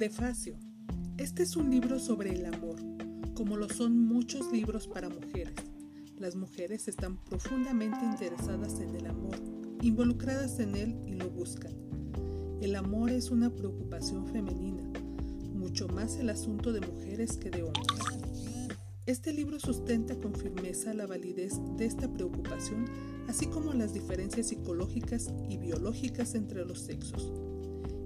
Prefacio. Este es un libro sobre el amor, como lo son muchos libros para mujeres. Las mujeres están profundamente interesadas en el amor, involucradas en él y lo buscan. El amor es una preocupación femenina, mucho más el asunto de mujeres que de hombres. Este libro sustenta con firmeza la validez de esta preocupación, así como las diferencias psicológicas y biológicas entre los sexos.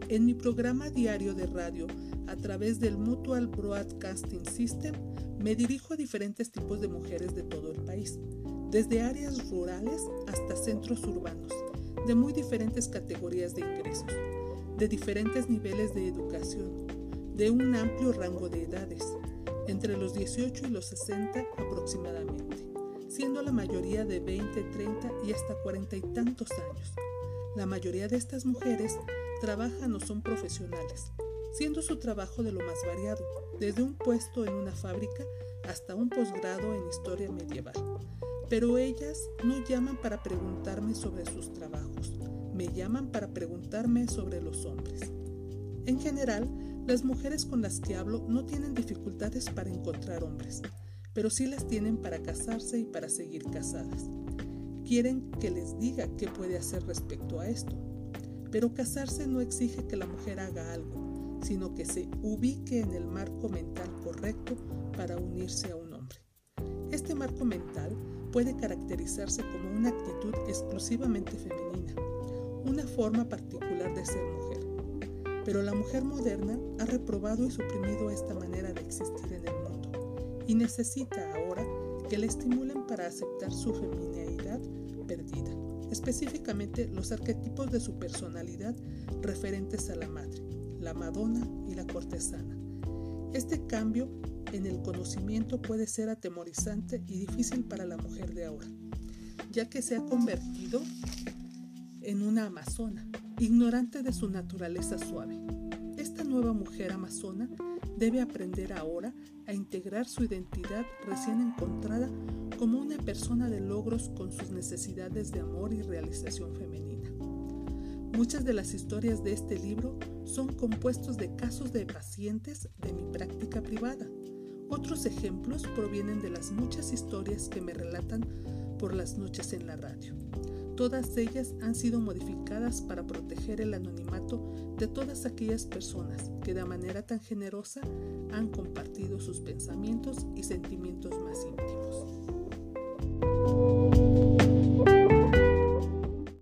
En mi programa diario de radio, a través del Mutual Broadcasting System, me dirijo a diferentes tipos de mujeres de todo el país, desde áreas rurales hasta centros urbanos, de muy diferentes categorías de ingresos, de diferentes niveles de educación, de un amplio rango de edades, entre los 18 y los 60 aproximadamente, siendo la mayoría de 20, 30 y hasta 40 y tantos años. La mayoría de estas mujeres trabajan o son profesionales, siendo su trabajo de lo más variado, desde un puesto en una fábrica hasta un posgrado en historia medieval. Pero ellas no llaman para preguntarme sobre sus trabajos, me llaman para preguntarme sobre los hombres. En general, las mujeres con las que hablo no tienen dificultades para encontrar hombres, pero sí las tienen para casarse y para seguir casadas. Quieren que les diga qué puede hacer respecto a esto. Pero casarse no exige que la mujer haga algo, sino que se ubique en el marco mental correcto para unirse a un hombre. Este marco mental puede caracterizarse como una actitud exclusivamente femenina, una forma particular de ser mujer pero la mujer moderna ha reprobado y suprimido esta manera de existir en el mundo y necesita que la estimulen para aceptar su femineidad perdida, específicamente los arquetipos de su personalidad referentes a la madre, la madonna y la cortesana. Este cambio en el conocimiento puede ser atemorizante y difícil para la mujer de ahora, ya que se ha convertido en una amazona, ignorante de su naturaleza suave. Nueva mujer amazona debe aprender ahora a integrar su identidad recién encontrada como una persona de logros con sus necesidades de amor y realización femenina. Muchas de las historias de este libro son compuestos de casos de pacientes de mi práctica privada. Otros ejemplos provienen de las muchas historias que me relatan por las noches en la radio. Todas ellas han sido modificadas para proteger el anonimato de todas aquellas personas que de manera tan generosa han compartido sus pensamientos y sentimientos.